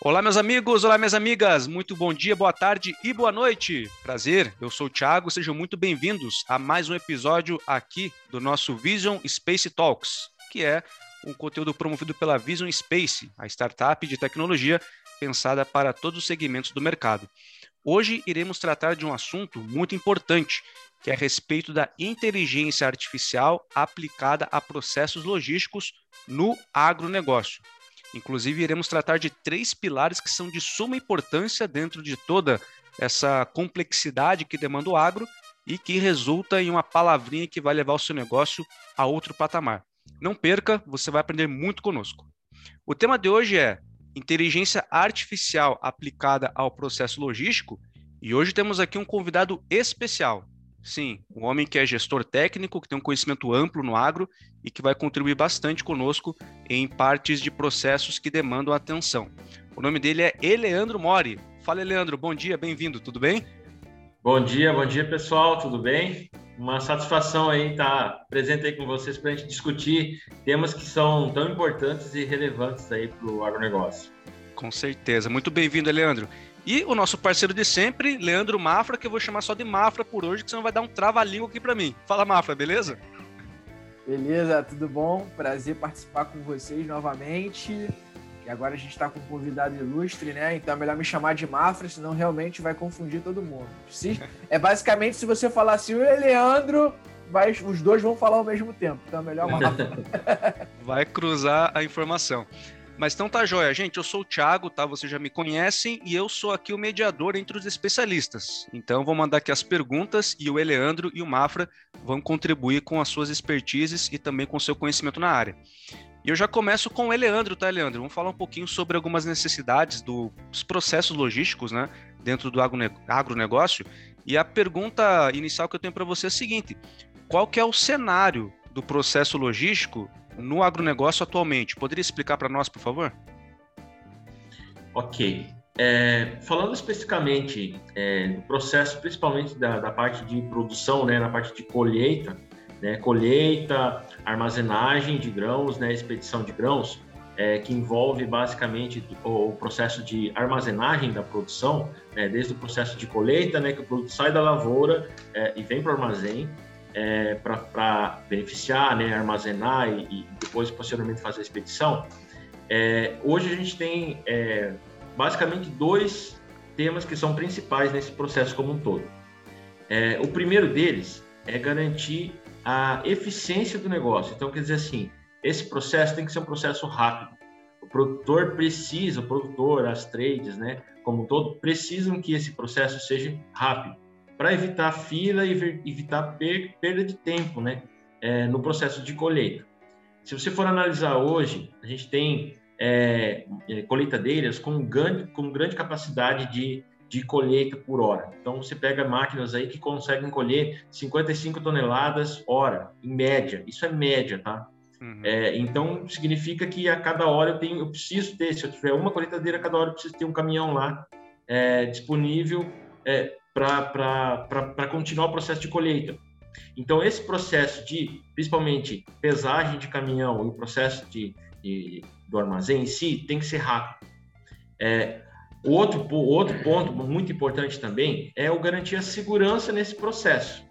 Olá, meus amigos, olá, minhas amigas, muito bom dia, boa tarde e boa noite. Prazer, eu sou o Thiago, sejam muito bem-vindos a mais um episódio aqui do nosso Vision Space Talks, que é um conteúdo promovido pela Vision Space, a startup de tecnologia pensada para todos os segmentos do mercado. Hoje iremos tratar de um assunto muito importante, que é a respeito da inteligência artificial aplicada a processos logísticos no agronegócio. Inclusive, iremos tratar de três pilares que são de suma importância dentro de toda essa complexidade que demanda o agro e que resulta em uma palavrinha que vai levar o seu negócio a outro patamar. Não perca, você vai aprender muito conosco. O tema de hoje é inteligência artificial aplicada ao processo logístico e hoje temos aqui um convidado especial. Sim, um homem que é gestor técnico, que tem um conhecimento amplo no agro e que vai contribuir bastante conosco em partes de processos que demandam atenção. O nome dele é Eleandro Mori. Fala, Eleandro, bom dia, bem-vindo, tudo bem? Bom dia, bom dia, pessoal, tudo bem? Uma satisfação aí estar presente aí com vocês para a gente discutir temas que são tão importantes e relevantes aí para o agronegócio. Com certeza. Muito bem-vindo, Leandro. E o nosso parceiro de sempre, Leandro Mafra, que eu vou chamar só de Mafra por hoje, que você não vai dar um trava-língua aqui para mim. Fala, Mafra, beleza? Beleza, tudo bom? Prazer participar com vocês novamente. E agora a gente está com um convidado ilustre, né? Então é melhor me chamar de Mafra, senão realmente vai confundir todo mundo. Se, é basicamente se você falar assim, o Leandro, vai, os dois vão falar ao mesmo tempo. Então é melhor Mafra. vai cruzar a informação. Mas então tá joia, gente. Eu sou o Thiago, tá? Vocês já me conhecem e eu sou aqui o mediador entre os especialistas. Então vou mandar aqui as perguntas e o Eleandro e o Mafra vão contribuir com as suas expertises e também com o seu conhecimento na área. E eu já começo com o Eleandro, tá, Eleandro? Vamos falar um pouquinho sobre algumas necessidades dos processos logísticos, né, dentro do agronegócio. E a pergunta inicial que eu tenho para você é a seguinte: qual que é o cenário do processo logístico no agronegócio atualmente. Poderia explicar para nós, por favor? Ok. É, falando especificamente é, do processo, principalmente da, da, parte de produção, né, na parte de colheita, né, colheita, armazenagem de grãos, né, expedição de grãos, é, que envolve basicamente o, o, processo de armazenagem da produção, né, desde o processo de colheita, né, que o produto sai da lavoura é, e vem para o armazém, é, para beneficiar, né, armazenar e, e, depois, posteriormente, fazer a expedição, é, hoje a gente tem é, basicamente dois temas que são principais nesse processo como um todo. É, o primeiro deles é garantir a eficiência do negócio. Então, quer dizer assim, esse processo tem que ser um processo rápido. O produtor precisa, o produtor, as trades, né, como um todo, precisam que esse processo seja rápido para evitar fila e evitar perda de tempo né, é, no processo de colheita. Se você for analisar hoje, a gente tem é, é, colheitadeiras com grande, com grande capacidade de, de colheita por hora. Então, você pega máquinas aí que conseguem colher 55 toneladas hora, em média. Isso é média, tá? Uhum. É, então, significa que a cada hora eu, tenho, eu preciso ter, se eu tiver uma colheitadeira, a cada hora eu preciso ter um caminhão lá é, disponível é, para continuar o processo de colheita. Então, esse processo de, principalmente, pesagem de caminhão e o processo de, de do armazém em si, tem que ser rápido. É, outro, outro ponto muito importante também é o garantir a segurança nesse processo.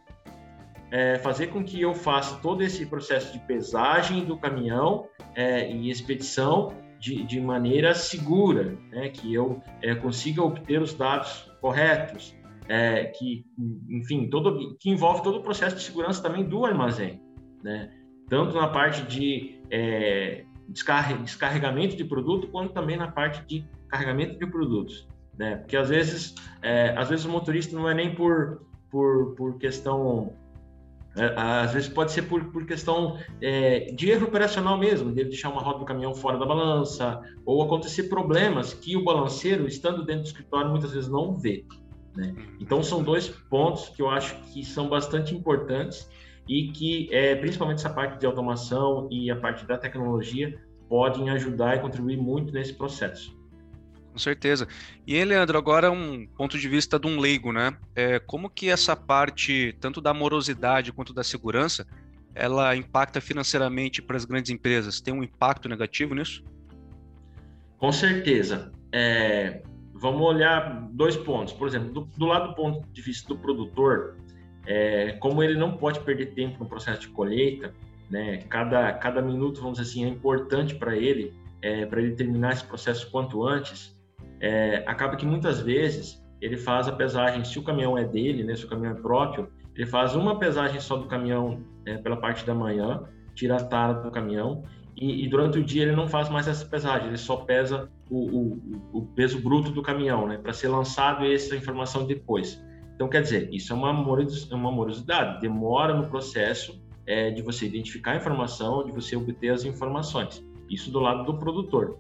É, fazer com que eu faça todo esse processo de pesagem do caminhão é, e expedição de, de maneira segura, né, que eu é, consiga obter os dados corretos, é, que, enfim, todo, que envolve todo o processo de segurança também do armazém, né? Tanto na parte de é, descarregamento de produto, quanto também na parte de carregamento de produtos, né? Porque às vezes, é, às vezes o motorista não é nem por, por, por questão é, às vezes pode ser por, por questão é, de erro operacional mesmo, de deixar uma roda do caminhão fora da balança, ou acontecer problemas que o balanceiro, estando dentro do escritório, muitas vezes não vê. Né? Então, são dois pontos que eu acho que são bastante importantes e que, é, principalmente essa parte de automação e a parte da tecnologia, podem ajudar e contribuir muito nesse processo. Com certeza. E aí, Leandro, agora um ponto de vista de um leigo, né? É, como que essa parte, tanto da morosidade quanto da segurança, ela impacta financeiramente para as grandes empresas? Tem um impacto negativo nisso? Com certeza. é, vamos olhar dois pontos. Por exemplo, do, do, lado do ponto de vista do produtor, é, como ele não pode perder tempo no processo de colheita, né, cada, cada minuto, vamos dizer assim, é importante para ele, é, para ele terminar esse processo quanto antes, é, acaba que muitas vezes ele faz a pesagem, se o caminhão é dele, né, se o caminhão é próprio, ele faz uma pesagem só do caminhão é, pela parte da manhã, tira a tara do caminhão e, e, durante o dia ele não faz mais essa pesagem, ele só pesa o, o, o peso bruto do caminhão, né, para ser lançado essa informação depois. Então, quer dizer, isso é uma, é morosidade, demora no processo é, de você identificar a informação, de você obter as informações. Isso do lado do produtor.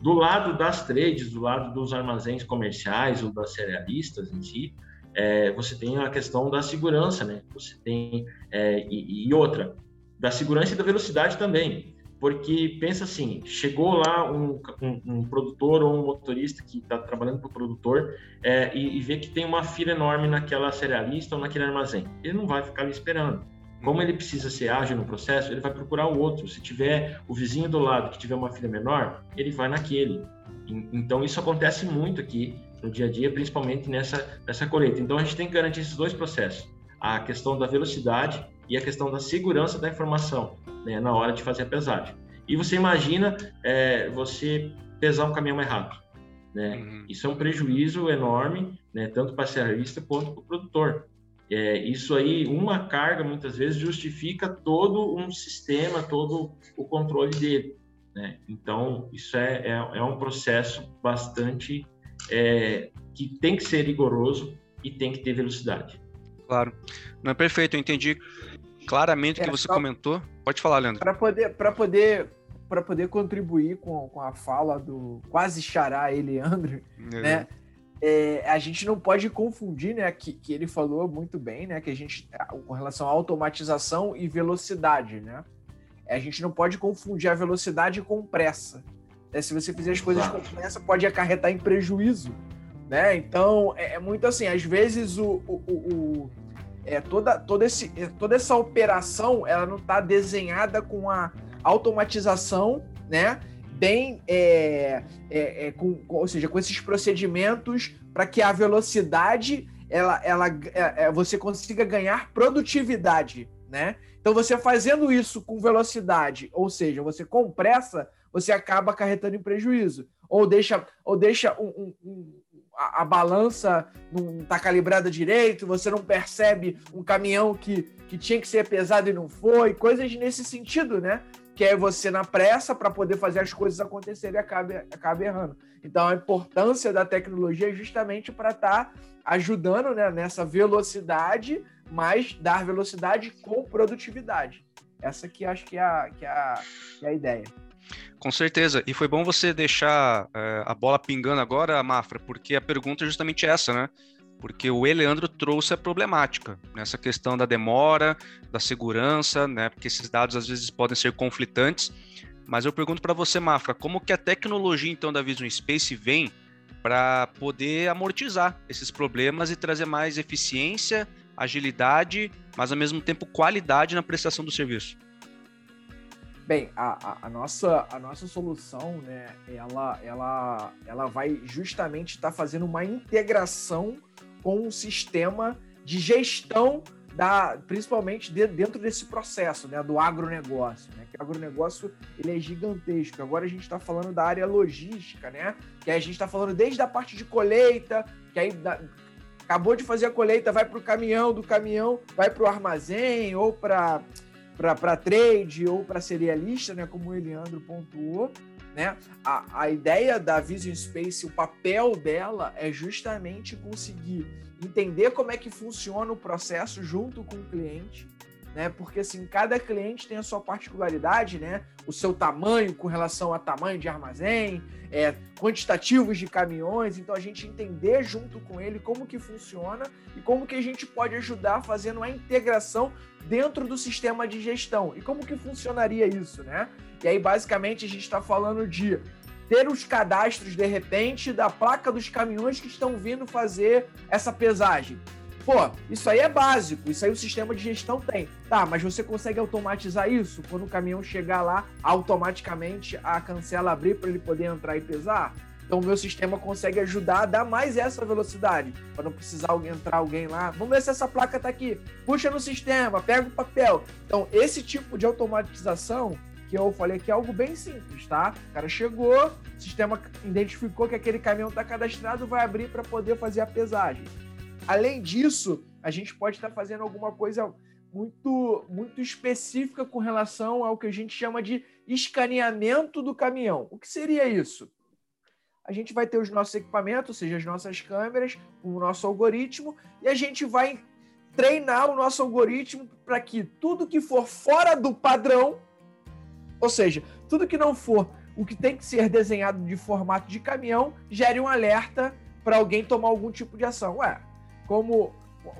Do lado das trades, do lado dos armazéns comerciais ou das cerealistas em si, é, você tem a questão da segurança, né? Você tem é, e, e, outra da segurança e da velocidade também, porque pensa assim, chegou lá um, um, um produtor ou um motorista que está trabalhando para o produtor é, e, e vê que tem uma fila enorme naquela cerealista ou naquele armazém, ele não vai ficar ali esperando como ele precisa ser ágil no processo, ele vai procurar o outro. Se tiver o vizinho do lado que tiver uma filha menor, ele vai naquele. Então isso acontece muito aqui no dia a dia, principalmente nessa, nessa colheita. Então a gente tem que garantir esses dois processos: a questão da velocidade e a questão da segurança da informação né, na hora de fazer a pesagem. E você imagina é, você pesar um caminhão mais rápido. Né? Uhum. Isso é um prejuízo enorme, né, tanto para o cerealista quanto para o produtor. É, isso aí, uma carga, muitas vezes, justifica todo um sistema, todo o controle dele. Né? Então, isso é, é, é um processo bastante é, que tem que ser rigoroso e tem que ter velocidade. Claro. Não é perfeito, eu entendi claramente o que é, você só... comentou. Pode falar, Leandro. Para poder, poder, poder contribuir com, com a fala do quase xará Eliandro, né? é, a gente não pode confundir, né, que, que ele falou muito bem, né, que a gente, com relação à automatização e velocidade, né, a gente não pode confundir a velocidade com pressa. Né? Se você fizer as coisas com pressa, pode acarretar em prejuízo, né? Então, é, é muito assim, às vezes o, o, o é, toda, toda, esse, é, toda essa operação, ela não está desenhada com a automatização, né, bem, é, é, é, com, ou seja, com esses procedimentos para que a velocidade ela, ela, é, você consiga ganhar produtividade, né? Então você fazendo isso com velocidade, ou seja, você com pressa, você acaba acarretando em prejuízo, ou deixa, ou deixa um, um, a, a, balança não está calibrada direito, você não percebe um caminhão que, que tinha que ser pesado e não foi, coisas nesse sentido, né? que é você na pressa para poder fazer as coisas acontecerem e acabe, acabe errando. Então, a importância da tecnologia é justamente para estar tá ajudando né, nessa velocidade, mas dar velocidade com produtividade. Essa que acho que é a, que é a, que é a ideia. Com certeza. E foi bom você deixar é, a bola pingando agora, Mafra, porque a pergunta é justamente essa, né? porque o Eleandro trouxe a problemática nessa questão da demora, da segurança, né? Porque esses dados às vezes podem ser conflitantes. Mas eu pergunto para você, Mafra, como que a tecnologia então da Vision Space vem para poder amortizar esses problemas e trazer mais eficiência, agilidade, mas ao mesmo tempo qualidade na prestação do serviço? Bem, a, a, a, nossa, a nossa solução, né, ela, ela, ela vai justamente estar tá fazendo uma integração com um sistema de gestão da, principalmente de, dentro desse processo né, do agronegócio. Né, que o agronegócio ele é gigantesco. Agora a gente está falando da área logística, né? Que a gente está falando desde a parte de colheita, que aí da, acabou de fazer a colheita, vai para o caminhão, do caminhão vai para o armazém ou para para trade ou para serialista, né, como o Eliandro pontuou, né? A, a ideia da Vision Space, o papel dela é justamente conseguir entender como é que funciona o processo junto com o cliente, né? Porque assim, cada cliente tem a sua particularidade, né? O seu tamanho com relação a tamanho de armazém, é, quantitativos de caminhões, então a gente entender junto com ele como que funciona e como que a gente pode ajudar fazendo a integração dentro do sistema de gestão. E como que funcionaria isso, né? E aí, basicamente, a gente está falando de ter os cadastros, de repente, da placa dos caminhões que estão vindo fazer essa pesagem. Pô, isso aí é básico, isso aí o sistema de gestão tem. Tá, mas você consegue automatizar isso? Quando o caminhão chegar lá, automaticamente a cancela abrir para ele poder entrar e pesar? Então o meu sistema consegue ajudar a dar mais essa velocidade, para não precisar alguém, entrar alguém lá. Vamos ver se essa placa está aqui. Puxa no sistema, pega o papel. Então esse tipo de automatização que eu falei que é algo bem simples, tá? O cara chegou, o sistema identificou que aquele caminhão está cadastrado, vai abrir para poder fazer a pesagem. Além disso, a gente pode estar fazendo alguma coisa muito, muito específica com relação ao que a gente chama de escaneamento do caminhão. O que seria isso? A gente vai ter os nossos equipamentos, ou seja, as nossas câmeras, o nosso algoritmo, e a gente vai treinar o nosso algoritmo para que tudo que for fora do padrão, ou seja, tudo que não for o que tem que ser desenhado de formato de caminhão, gere um alerta para alguém tomar algum tipo de ação. Ué, como,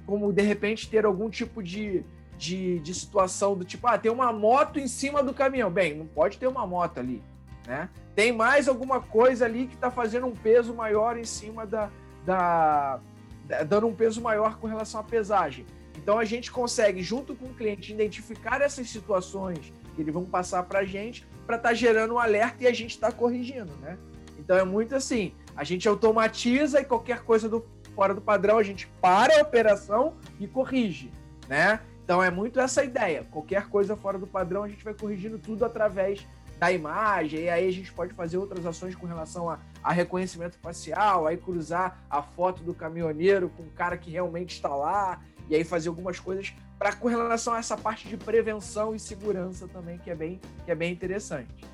como de repente ter algum tipo de, de, de situação do tipo, ah, tem uma moto em cima do caminhão. Bem, não pode ter uma moto ali, né? Tem mais alguma coisa ali que está fazendo um peso maior em cima da, da, da, dando um peso maior com relação à pesagem. Então a gente consegue, junto com o cliente, identificar essas situações que eles vão passar para a gente para estar tá gerando um alerta e a gente está corrigindo, né? Então é muito assim, a gente automatiza e qualquer coisa do, fora do padrão a gente para a operação e corrige, né? Então é muito essa ideia. Qualquer coisa fora do padrão, a gente vai corrigindo tudo através da imagem, e aí a gente pode fazer outras ações com relação a, a reconhecimento facial, aí cruzar a foto do caminhoneiro com o cara que realmente está lá, e aí fazer algumas coisas para com relação a essa parte de prevenção e segurança também, que é bem, que é bem interessante.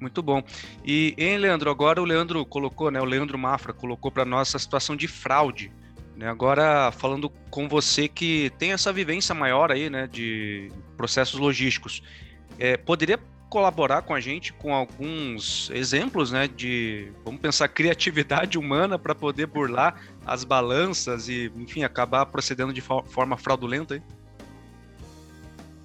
Muito bom. E, hein, Leandro, agora o Leandro colocou, né? O Leandro Mafra colocou para nós a situação de fraude. Né? Agora, falando com você que tem essa vivência maior aí, né, de processos logísticos, é, poderia colaborar com a gente com alguns exemplos, né, de, vamos pensar, criatividade humana para poder burlar as balanças e, enfim, acabar procedendo de forma fraudulenta? Hein?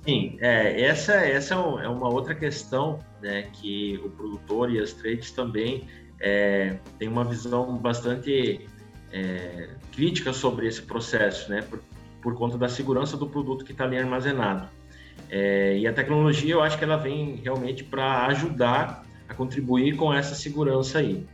Sim, é, essa, essa é, é uma outra questão né, que o produtor e as trades também é, têm uma visão bastante é, crítica sobre esse processo, né, por, por conta da segurança do produto que está ali armazenado. É, e a tecnologia, eu acho que ela vem realmente para ajudar a contribuir com essa segurança aí.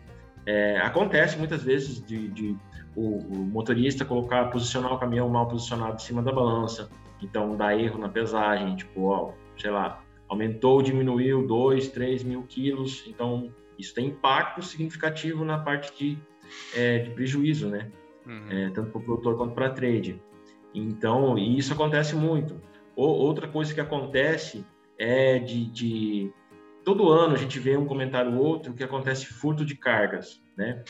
É, acontece muitas vezes de, de o, o, motorista colocar, posicionar o caminhão mal posicionado em cima da balança, então dá erro na pesagem, tipo, ó, sei lá, aumentou, diminuiu 2, 3 mil quilos, então isso tem impacto significativo na parte de é, de prejuízo, né? Uhum. É, tanto para o produtor quanto para a trade. Então, e isso acontece muito. O, outra coisa que acontece é de, de, todo ano a gente vê um comentário ou outro que acontece furto de cargas, né?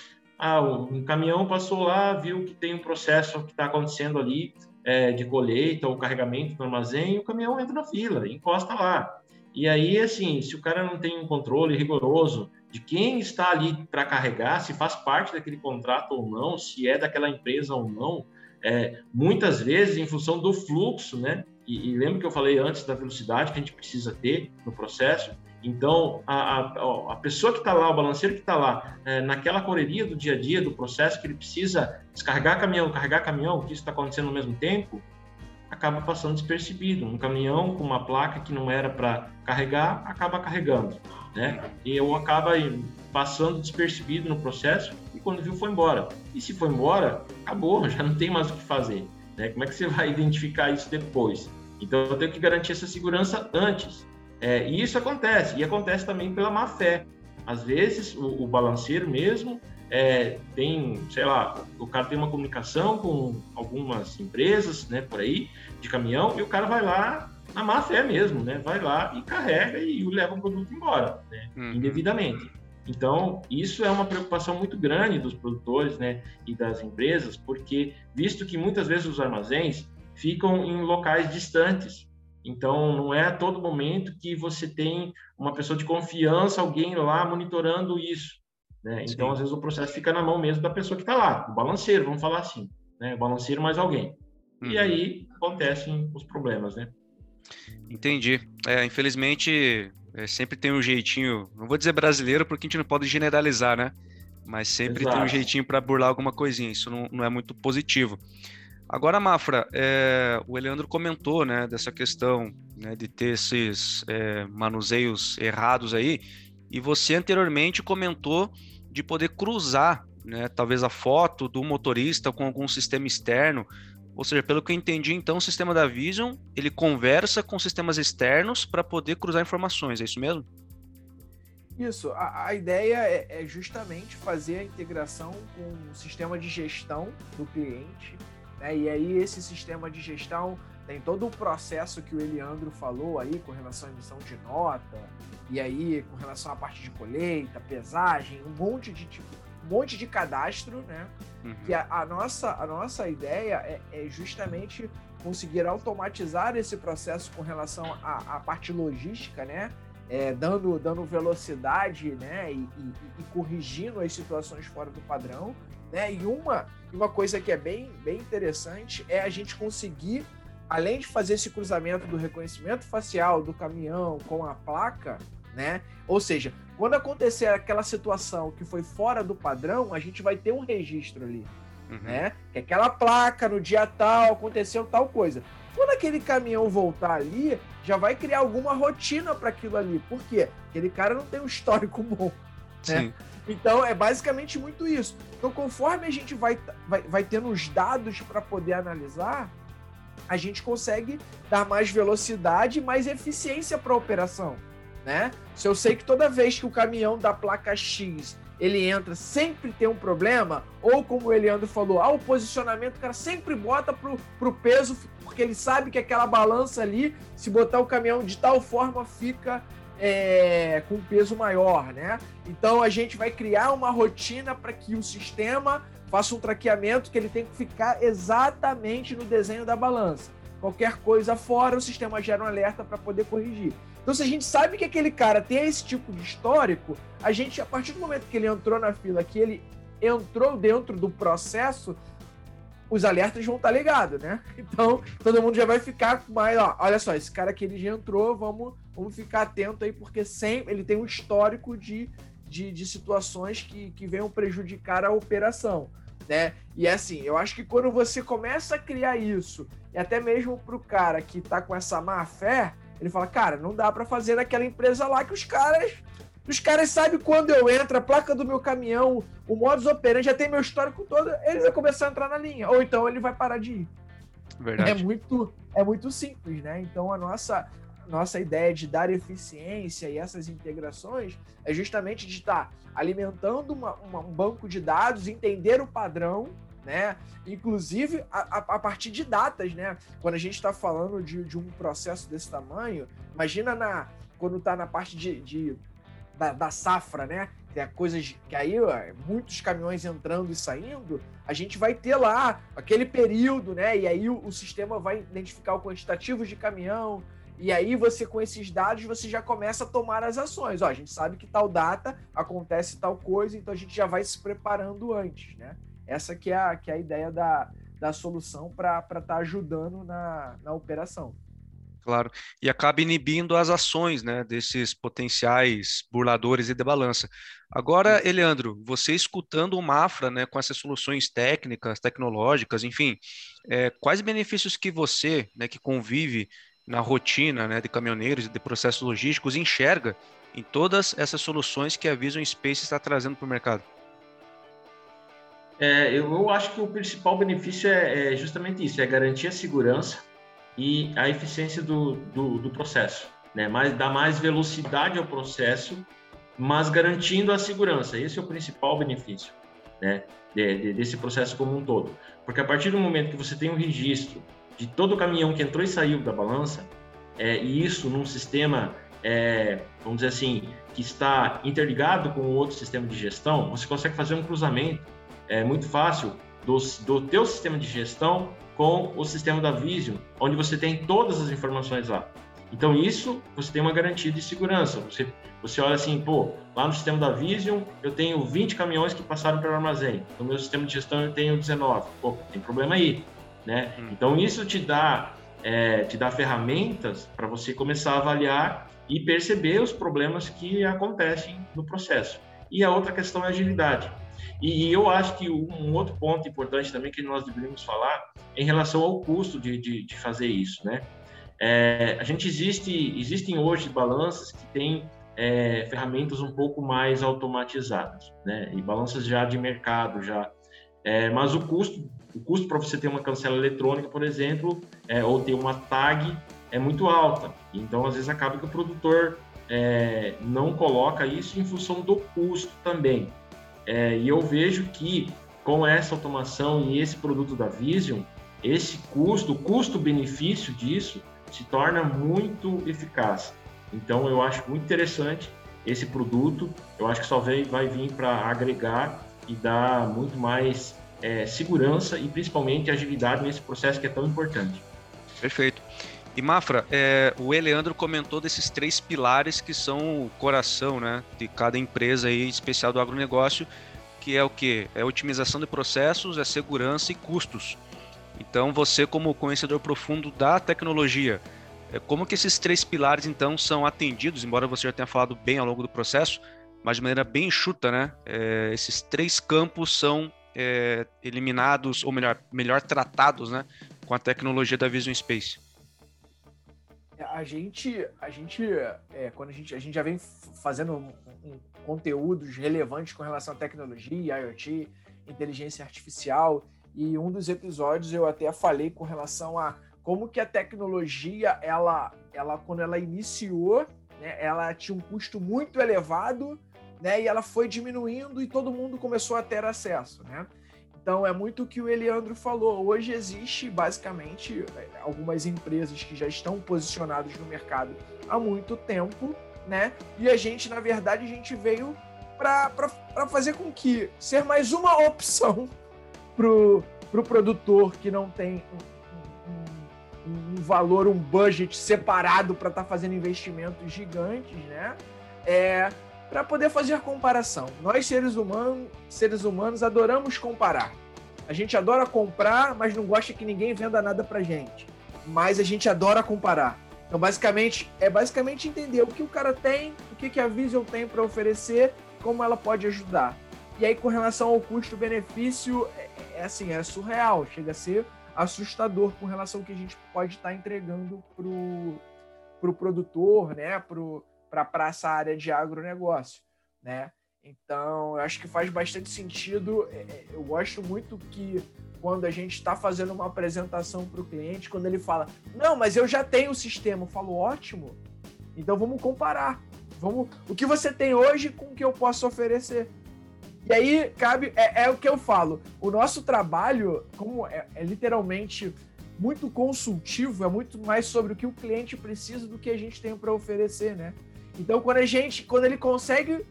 Ah, um caminhão passou lá, viu que tem um processo que está acontecendo ali é, de colheita ou carregamento no armazém, o caminhão entra na fila, encosta lá. E aí, assim, se o cara não tem um controle rigoroso de quem está ali para carregar, se faz parte daquele contrato ou não, se é daquela empresa ou não, é, muitas vezes em função do fluxo, né? E, e lembra que eu falei antes da velocidade que a gente precisa ter no processo. Então, a, a, a pessoa que está lá, o balanceiro que está lá, é, naquela correria do dia a dia, do processo, que ele precisa descarregar caminhão, carregar caminhão, que isso está acontecendo ao mesmo tempo, acaba passando despercebido. Um caminhão com uma placa que não era para carregar, acaba carregando né? E eu acaba passando despercebido no processo e quando viu foi embora. E se foi embora, acabou, já não tem mais o que fazer. Né? Como é que você vai identificar isso depois? Então eu tenho que garantir essa segurança antes. É, e isso acontece, e acontece também pela má fé. Às vezes o, o balanceiro mesmo é, tem, sei lá, o cara tem uma comunicação com algumas empresas, né, por aí, de caminhão, e o cara vai lá na má fé mesmo, né? Vai lá e carrega e leva o produto embora, né? Uhum. Indevidamente. Então, isso é uma preocupação muito grande dos produtores, né, e das empresas, porque visto que muitas vezes os armazéns ficam em locais distantes, então não é a todo momento que você tem uma pessoa de confiança, alguém lá monitorando isso, né? Então, Sim. às vezes o processo fica na mão mesmo da pessoa que está lá, o balanceiro, vamos falar assim, né? O balanceiro mais alguém. Uhum. E aí acontecem os problemas, né? Entendi. É, infelizmente, é, sempre tem um jeitinho, não vou dizer brasileiro porque a gente não pode generalizar, né? Mas sempre Exato. tem um jeitinho para burlar alguma coisinha, isso não, não é muito positivo. Agora, Mafra, é, o Eleandro comentou né, dessa questão né, de ter esses é, manuseios errados aí, e você anteriormente comentou de poder cruzar, né, talvez a foto do motorista com algum sistema externo. Ou seja, pelo que eu entendi, então, o sistema da Vision ele conversa com sistemas externos para poder cruzar informações. É isso mesmo? Isso. A, a ideia é, é, justamente fazer a integração com o sistema de gestão do cliente. Né? E aí esse sistema de gestão tem todo o processo que o Eliandro falou aí com relação à emissão de nota, e aí com relação à parte de colheita, pesagem, um monte de tipo, um monte de cadastro, né? Uhum. Que a, a, nossa, a nossa ideia é, é, justamente conseguir automatizar esse processo com relação à, à parte logística, né? É, dando, dando velocidade né? E, e, e, corrigindo as situações fora do padrão. Né? E uma, uma coisa que é bem, bem interessante é a gente conseguir além de fazer esse cruzamento do reconhecimento facial do caminhão com a placa, né? Ou seja, quando acontecer aquela situação que foi fora do padrão, a gente vai ter um registro ali, uhum. né? Que aquela placa no dia tal aconteceu tal coisa. Quando aquele caminhão voltar ali, já vai criar alguma rotina para aquilo ali. Por quê? Aquele cara não tem um histórico bom, né? Sim. Então é basicamente muito isso. Então, conforme a gente vai, vai, vai tendo os dados para poder analisar, a gente consegue dar mais velocidade e mais eficiência para a operação, né? Se eu sei que toda vez que o caminhão da placa X ele entra, sempre tem um problema, ou como o Eliandro falou, ah, o posicionamento, o cara sempre bota pro, pro peso, porque ele sabe que aquela balança ali, se botar o caminhão de tal forma, fica é, com peso maior, né? Então a gente vai criar uma rotina para que o sistema faça um traqueamento que ele tem que ficar exatamente no desenho da balança. Qualquer coisa fora, o sistema gera um alerta para poder corrigir. Então, se a gente sabe que aquele cara tem esse tipo de histórico, a gente, a partir do momento que ele entrou na fila, que ele entrou dentro do processo, os alertas vão estar tá ligados, né? Então, todo mundo já vai ficar mais, ó, olha só, esse cara aqui ele já entrou, vamos, vamos ficar atento aí, porque sempre ele tem um histórico de, de, de situações que, que venham prejudicar a operação né? E assim, eu acho que quando você começa a criar isso, e até mesmo pro cara que tá com essa má fé, ele fala, cara, não dá para fazer naquela empresa lá que os caras. Os caras sabem quando eu entro, a placa do meu caminhão, o modus operandi, já tem meu histórico todo, ele vai começar a entrar na linha. Ou então ele vai parar de ir. Verdade. É muito, é muito simples, né? Então a nossa, nossa ideia de dar eficiência e essas integrações é justamente de estar alimentando uma, uma, um banco de dados, entender o padrão, né? Inclusive a, a, partir de datas, né? Quando a gente está falando de, de, um processo desse tamanho, imagina na, quando está na parte de, de da, da, safra, né? Tem coisas que aí ó, muitos caminhões entrando e saindo, a gente vai ter lá aquele período, né? E aí o, o sistema vai identificar o quantitativo de caminhão, e aí você, com esses dados, você já começa a tomar as ações. Ó, a gente sabe que tal data acontece tal coisa, então a gente já vai se preparando antes, né? Essa que é a, que é a ideia da, da solução para estar tá ajudando na, na operação. Claro, e acaba inibindo as ações né, desses potenciais burladores e de balança. Agora, Eleandro, você escutando o Mafra né, com essas soluções técnicas, tecnológicas, enfim, é, quais benefícios que você, né, que convive na rotina né, de caminhoneiros e de processos logísticos enxerga em todas essas soluções que a Vision Space está trazendo para o mercado? É, eu, acho que o principal benefício é, é, justamente isso, é garantir a segurança e a eficiência do, do, do processo, né? Mais, dar mais velocidade ao processo, mas garantindo a segurança. Esse é o principal benefício, né? De, de, desse processo como um todo. Porque a partir do momento que você tem um registro de todo o caminhão que entrou e saiu da balança, é, e isso num sistema, é, vamos dizer assim, que está interligado com outro sistema de gestão, você consegue fazer um cruzamento é, muito fácil do, do teu sistema de gestão com o sistema da Vision, onde você tem todas as informações lá. Então, isso você tem uma garantia de segurança. Você, você olha assim, pô, lá no sistema da Vision eu tenho 20 caminhões que passaram pelo armazém. No meu sistema de gestão eu tenho 19. Pô, tem problema aí né? Hum. Então isso te dá é, te dá ferramentas para você começar a avaliar e perceber os problemas que acontecem no processo. E a outra questão é agilidade. E, eu acho que um outro ponto importante também que nós deveríamos falar em relação ao custo de, de, de fazer isso, né? É, a gente existe, existem hoje balanças que têm é, ferramentas um pouco mais automatizadas, né? E balanças já de mercado já. É, mas o custo, o custo para você ter uma cancela eletrônica, por exemplo, é, ou ter uma tag é muito alta. Então, às vezes acaba que o produtor é, não coloca isso em função do custo também. É, e eu vejo que com essa automação e esse produto da Vision, esse custo, o custo-benefício disso se torna muito eficaz. Então, eu acho muito interessante esse produto. Eu acho que só vai, vai vir para agregar e dar muito mais é, segurança e principalmente agilidade nesse processo que é tão importante. Perfeito. E Mafra, é, o Eleandro comentou desses três pilares que são o coração né, de cada empresa aí, especial do agronegócio, que é o que? É otimização de processos, é segurança e custos. Então você, como conhecedor profundo da tecnologia, é, como que esses três pilares então são atendidos, embora você já tenha falado bem ao longo do processo, mas de maneira bem enxuta, né? É, esses três campos são é, eliminados, ou melhor, melhor tratados, né? Com a tecnologia da Vision Space. A gente, a gente, é, quando a gente, a gente já vem fazendo um, um, conteúdos relevantes com relação à tecnologia, IoT, inteligência artificial, e um dos episódios eu até falei com relação a como que a tecnologia, ela, ela quando ela iniciou, né, ela tinha um custo muito elevado, né, e ela foi diminuindo e todo mundo começou a ter acesso, né? Então é muito o que o Eliandro falou. Hoje existe basicamente algumas empresas que já estão posicionadas no mercado há muito tempo, né? E a gente, na verdade, a gente veio para fazer com que ser mais uma opção pro, pro produtor que não tem um valor, um budget separado para estar tá fazendo investimentos gigantes, né? É, para poder fazer comparação. Nós, seres humanos, seres humanos, adoramos comparar. A gente adora comprar, mas não gosta que ninguém venda nada para gente. Mas a gente adora comparar. Então, basicamente, é basicamente entender o que o cara tem, o que, que a Vision tem para oferecer, como ela pode ajudar. E aí, com relação ao custo-benefício, é, é, assim, é surreal. Chega a ser assustador com relação ao que a gente pode estar entregando para o pro produtor, né, para essa área de agronegócio, né? Então, eu acho que faz bastante sentido. É, é, eu gosto muito que quando a gente está fazendo uma apresentação para o cliente, quando ele fala, não, mas eu já tenho o sistema, eu falo, ótimo. Então vamos comparar. Vamos, o que você tem hoje com o que eu posso oferecer. E aí, cabe, é, é o que eu falo. O nosso trabalho, como é, é, literalmente muito consultivo, é muito mais sobre o que o cliente precisa do que a gente tem para oferecer, né? Então, quando a gente, quando ele consegue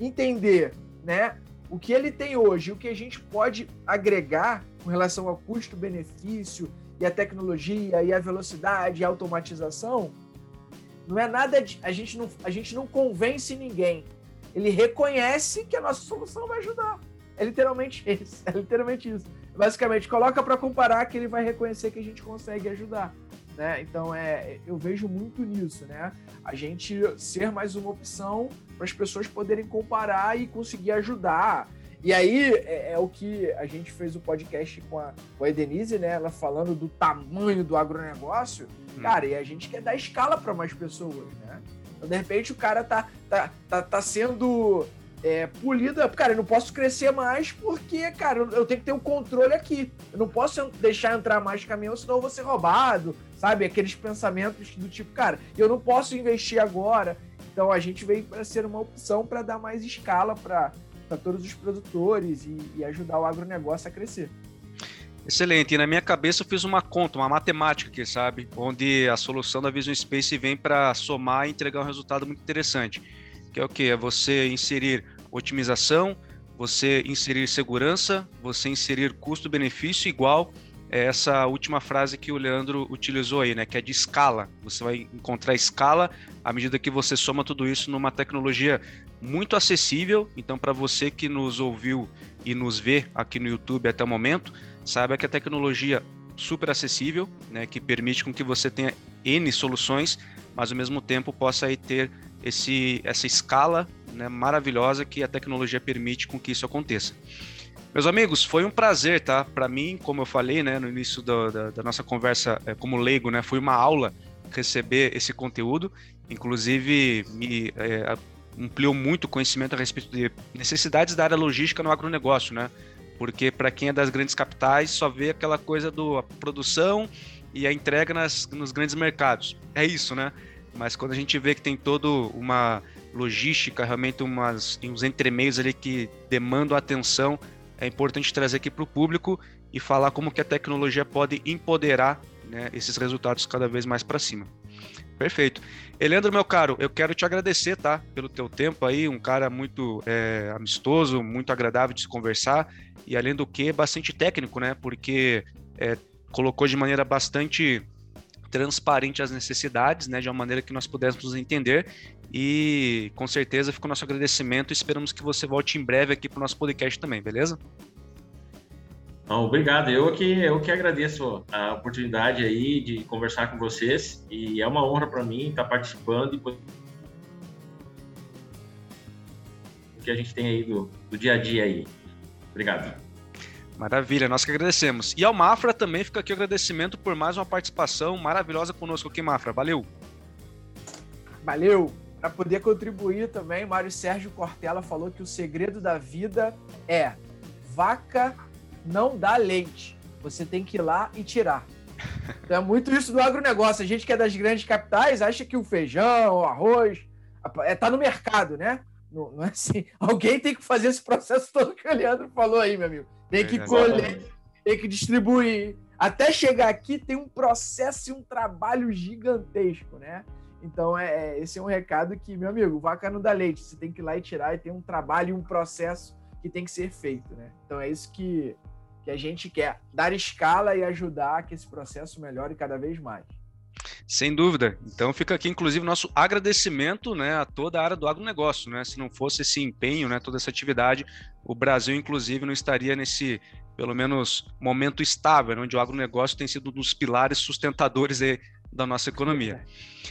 entender, né, o que ele tem hoje, o que a gente pode agregar com relação ao custo-benefício e a tecnologia e a velocidade e a automatização, não é nada de, a gente não a gente não convence ninguém ele reconhece que a nossa solução vai ajudar. É literalmente isso. É literalmente isso. Basicamente, coloca para comparar que ele vai reconhecer que a gente consegue ajudar. Né? Então, é, eu vejo muito nisso, né? A gente ser mais uma opção para as pessoas poderem comparar e conseguir ajudar. E aí é, é, o que a gente fez o podcast com a, com a Denise, né? Ela falando do tamanho do agronegócio. Hum. Cara, e a gente quer dar escala para mais pessoas, né? Então, de repente, o cara tá, tá, tá, tá sendo é, polido. Cara, eu não posso crescer mais porque, cara, eu tenho que ter o um controle aqui. Eu não posso deixar entrar mais caminhão, senão eu vou ser roubado, sabe? Aqueles pensamentos do tipo, cara, eu não posso investir agora. Então, a gente veio para ser uma opção para dar mais escala para todos os produtores e, e ajudar o agronegócio a crescer. Excelente. E na minha cabeça eu fiz uma conta, uma matemática aqui, sabe? Onde a solução da Vision Space vem para somar e entregar um resultado muito interessante. Que é o que? É você inserir otimização, você inserir segurança, você inserir custo-benefício igual é essa última frase que o Leandro utilizou aí, né? Que é de escala. Você vai encontrar escala à medida que você soma tudo isso numa tecnologia muito acessível. Então, para você que nos ouviu e nos vê aqui no YouTube até o momento, saiba que a tecnologia super acessível, né, que permite com que você tenha N soluções, mas ao mesmo tempo possa aí ter esse, essa escala né, maravilhosa que a tecnologia permite com que isso aconteça. Meus amigos, foi um prazer, tá? Para mim, como eu falei, né, no início do, da, da, nossa conversa é, como leigo, né, foi uma aula receber esse conteúdo inclusive me é, ampliou muito o conhecimento a respeito de necessidades da área logística no agronegócio, né? Porque para quem é das grandes capitais só vê aquela coisa da produção e a entrega nas, nos grandes mercados. É isso, né? Mas quando a gente vê que tem toda uma logística, realmente umas, uns entremeios ali que demandam atenção, é importante trazer aqui para o público e falar como que a tecnologia pode empoderar né, esses resultados cada vez mais para cima. Perfeito. Eleandro, meu caro, eu quero te agradecer, tá? Pelo teu tempo aí, um cara muito é, amistoso, muito agradável de se conversar e além do que, bastante técnico, né? Porque é, colocou de maneira bastante transparente as necessidades, né? De uma maneira que nós pudéssemos entender e com certeza fica o nosso agradecimento esperamos que você volte em breve aqui para o nosso podcast também, beleza? Não, obrigado. Eu que, eu que agradeço a oportunidade aí de conversar com vocês e é uma honra para mim estar participando e o que a gente tem aí do, do dia a dia aí. Obrigado. Maravilha, nós que agradecemos. E ao Mafra também fica aqui o agradecimento por mais uma participação maravilhosa conosco aqui, Mafra. Valeu! Valeu! Para poder contribuir também, Mário Sérgio Cortella falou que o segredo da vida é vaca não dá leite. Você tem que ir lá e tirar. Então é muito isso do agronegócio. A gente que é das grandes capitais acha que o feijão, o arroz, é, tá no mercado, né? Não, não, é assim. Alguém tem que fazer esse processo todo que o Leandro falou aí, meu amigo. Tem que é, colher, tem que distribuir. Até chegar aqui tem um processo e um trabalho gigantesco, né? Então, é, é, esse é um recado que, meu amigo, vaca não dá leite. Você tem que ir lá e tirar e tem um trabalho e um processo que tem que ser feito, né? Então, é isso que, que a gente quer, dar escala e ajudar que esse processo melhore cada vez mais. Sem dúvida. Então fica aqui, inclusive, nosso agradecimento né, a toda a área do agronegócio. Né? Se não fosse esse empenho, né, toda essa atividade, o Brasil, inclusive, não estaria nesse, pelo menos, momento estável, né, onde o agronegócio tem sido um dos pilares sustentadores da nossa economia.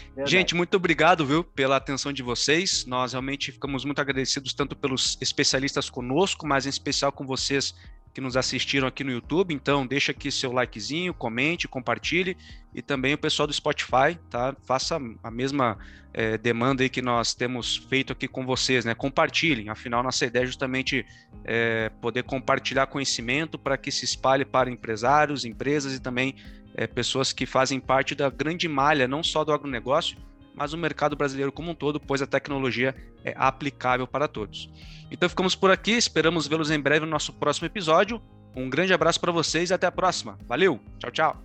Verdade. Gente, muito obrigado, viu, pela atenção de vocês. Nós realmente ficamos muito agradecidos tanto pelos especialistas conosco, mas em especial com vocês que nos assistiram aqui no YouTube. Então, deixa aqui seu likezinho, comente, compartilhe e também o pessoal do Spotify, tá? Faça a mesma é, demanda aí que nós temos feito aqui com vocês, né? Compartilhem. Afinal, nossa ideia é justamente é, poder compartilhar conhecimento para que se espalhe para empresários, empresas e também é, pessoas que fazem parte da grande malha, não só do agronegócio, mas o mercado brasileiro como um todo, pois a tecnologia é aplicável para todos. Então ficamos por aqui, esperamos vê-los em breve no nosso próximo episódio. Um grande abraço para vocês e até a próxima. Valeu, tchau, tchau.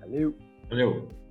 Valeu. Valeu.